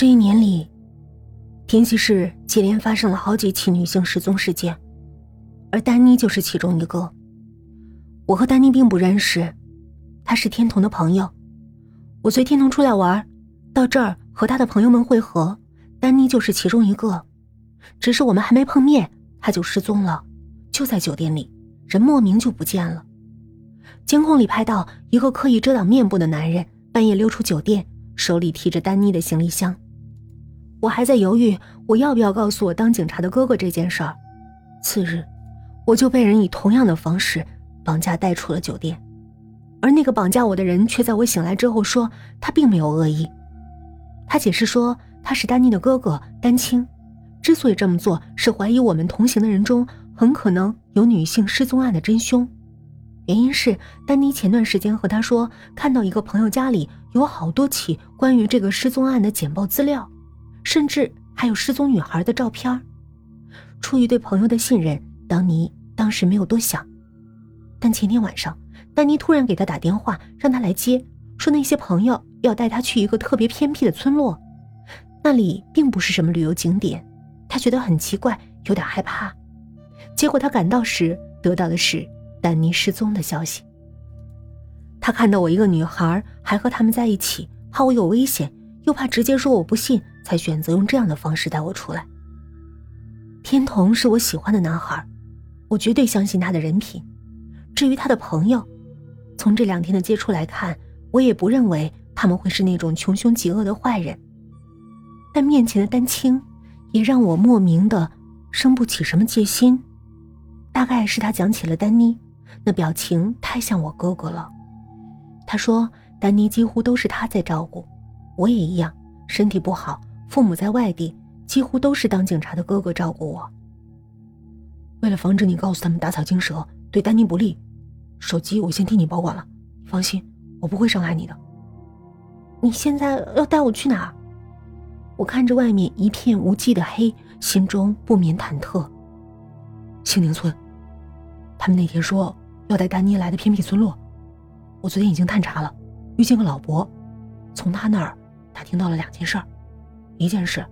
这一年里，田溪市接连发生了好几起女性失踪事件，而丹妮就是其中一个。我和丹妮并不认识，她是天童的朋友。我随天童出来玩，到这儿和他的朋友们会合，丹妮就是其中一个。只是我们还没碰面，他就失踪了，就在酒店里，人莫名就不见了。监控里拍到一个刻意遮挡面部的男人半夜溜出酒店，手里提着丹妮的行李箱。我还在犹豫，我要不要告诉我当警察的哥哥这件事儿。次日，我就被人以同样的方式绑架带出了酒店，而那个绑架我的人却在我醒来之后说他并没有恶意。他解释说他是丹妮的哥哥丹青，之所以这么做是怀疑我们同行的人中很可能有女性失踪案的真凶，原因是丹妮前段时间和他说看到一个朋友家里有好多起关于这个失踪案的简报资料。甚至还有失踪女孩的照片。出于对朋友的信任，当尼当时没有多想。但前天晚上，丹尼突然给他打电话，让他来接，说那些朋友要带他去一个特别偏僻的村落，那里并不是什么旅游景点。他觉得很奇怪，有点害怕。结果他赶到时，得到的是丹尼失踪的消息。他看到我一个女孩还和他们在一起，怕我有危险。又怕直接说我不信，才选择用这样的方式带我出来。天童是我喜欢的男孩，我绝对相信他的人品。至于他的朋友，从这两天的接触来看，我也不认为他们会是那种穷凶极恶的坏人。但面前的丹青，也让我莫名的生不起什么戒心。大概是他讲起了丹妮，那表情太像我哥哥了。他说，丹妮几乎都是他在照顾。我也一样，身体不好，父母在外地，几乎都是当警察的哥哥照顾我。为了防止你告诉他们打草惊蛇，对丹妮不利，手机我先替你保管了。放心，我不会伤害你的。你现在要带我去哪儿？我看着外面一片无际的黑，心中不免忐忑。杏宁村，他们那天说要带丹妮来的偏僻村落，我昨天已经探查了，遇见个老伯，从他那儿。打听到了两件事儿，一件事，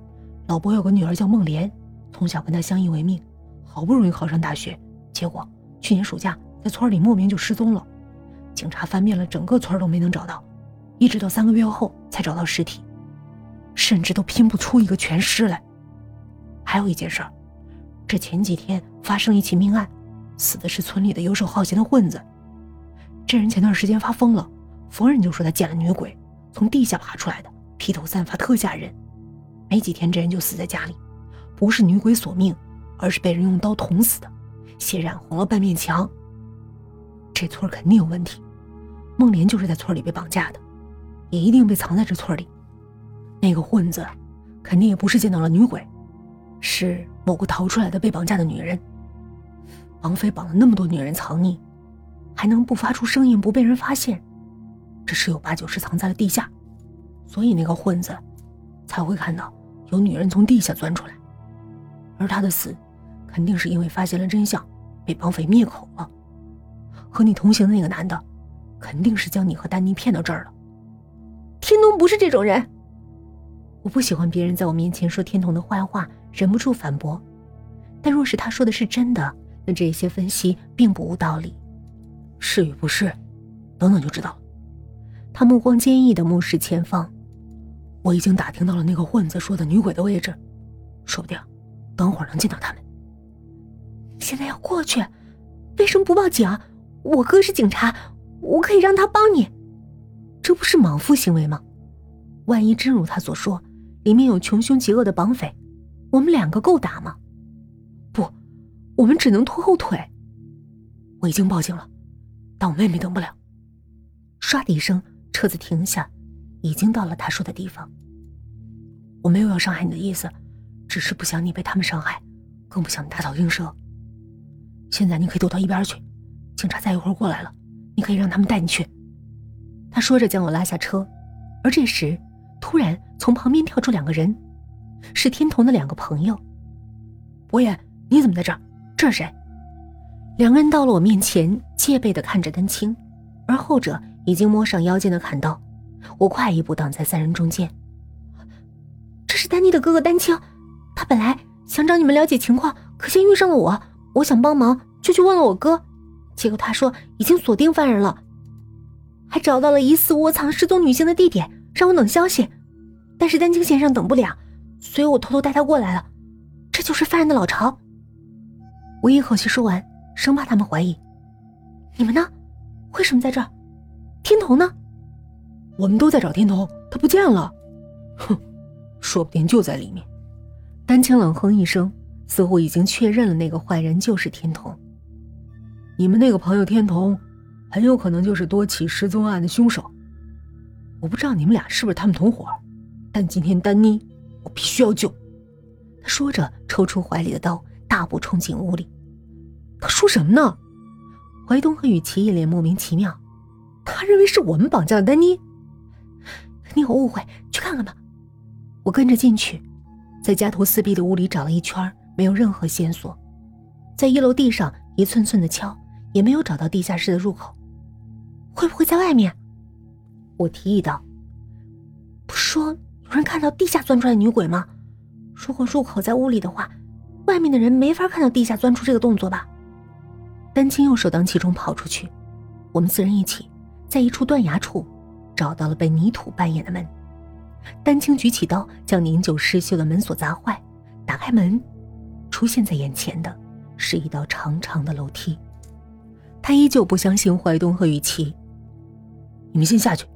老伯有个女儿叫孟莲，从小跟他相依为命，好不容易考上大学，结果去年暑假在村里莫名就失踪了，警察翻遍了整个村都没能找到，一直到三个月后才找到尸体，甚至都拼不出一个全尸来。还有一件事，这前几天发生一起命案，死的是村里的游手好闲的混子，这人前段时间发疯了，逢人就说他见了女鬼，从地下爬出来的。披头散发，特吓人。没几天，这人就死在家里，不是女鬼索命，而是被人用刀捅死的，血染红了半面墙。这村肯定有问题，孟莲就是在村里被绑架的，也一定被藏在这村里。那个混子，肯定也不是见到了女鬼，是某个逃出来的被绑架的女人。绑匪绑了那么多女人藏匿，还能不发出声音，不被人发现，这十有八九是藏在了地下。所以那个混子才会看到有女人从地下钻出来，而他的死肯定是因为发现了真相，被绑匪灭口了。和你同行的那个男的，肯定是将你和丹妮骗到这儿了。天童不是这种人，我不喜欢别人在我面前说天童的坏话，忍不住反驳。但若是他说的是真的，那这些分析并不无道理。是与不是，等等就知道了。他目光坚毅的目视前方。我已经打听到了那个混子说的女鬼的位置，说不定等会儿能见到他们。现在要过去，为什么不报警？我哥是警察，我可以让他帮你。这不是莽夫行为吗？万一真如他所说，里面有穷凶极恶的绑匪，我们两个够打吗？不，我们只能拖后腿。我已经报警了，但我妹妹等不了。唰的一声，车子停下。已经到了他说的地方。我没有要伤害你的意思，只是不想你被他们伤害，更不想你打草惊蛇。现在你可以躲到一边去，警察再一会儿过来了，你可以让他们带你去。他说着将我拉下车，而这时突然从旁边跳出两个人，是天童的两个朋友。博言，你怎么在这儿？这是谁？两个人到了我面前，戒备的看着丹青，而后者已经摸上腰间的砍刀。我快一步挡在三人中间。这是丹妮的哥哥丹青，他本来想找你们了解情况，可先遇上了我，我想帮忙，就去问了我哥，结果他说已经锁定犯人了，还找到了疑似窝藏失踪女性的地点，让我等消息。但是丹青先生等不了，所以我偷偷带他过来了。这就是犯人的老巢。我一口气说完，生怕他们怀疑。你们呢？为什么在这儿？天童呢？我们都在找天童，他不见了。哼，说不定就在里面。丹青冷哼一声，似乎已经确认了那个坏人就是天童。你们那个朋友天童，很有可能就是多起失踪案的凶手。我不知道你们俩是不是他们同伙。但今天丹妮，我必须要救。他说着，抽出怀里的刀，大步冲进屋里。他说什么呢？怀东和雨琪一脸莫名其妙。他认为是我们绑架了丹妮。你有误会，去看看吧。我跟着进去，在家徒四壁的屋里找了一圈，没有任何线索。在一楼地上一寸寸的敲，也没有找到地下室的入口。会不会在外面？我提议道。不说。有人看到地下钻出来女鬼吗？如果入口在屋里的话，外面的人没法看到地下钻出这个动作吧？丹青又首当其冲跑出去，我们四人一起在一处断崖处找到了被泥土扮演的门。丹青举起刀将年久失修的门锁砸坏，打开门，出现在眼前的是一道长长的楼梯。他依旧不相信怀东和雨琪，你们先下去。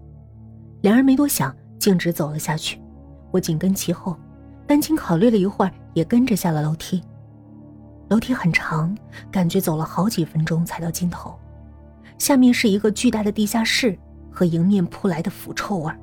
两人没多想。径直走了下去，我紧跟其后。丹青考虑了一会儿，也跟着下了楼梯。楼梯很长，感觉走了好几分钟才到尽头。下面是一个巨大的地下室和迎面扑来的腐臭味儿。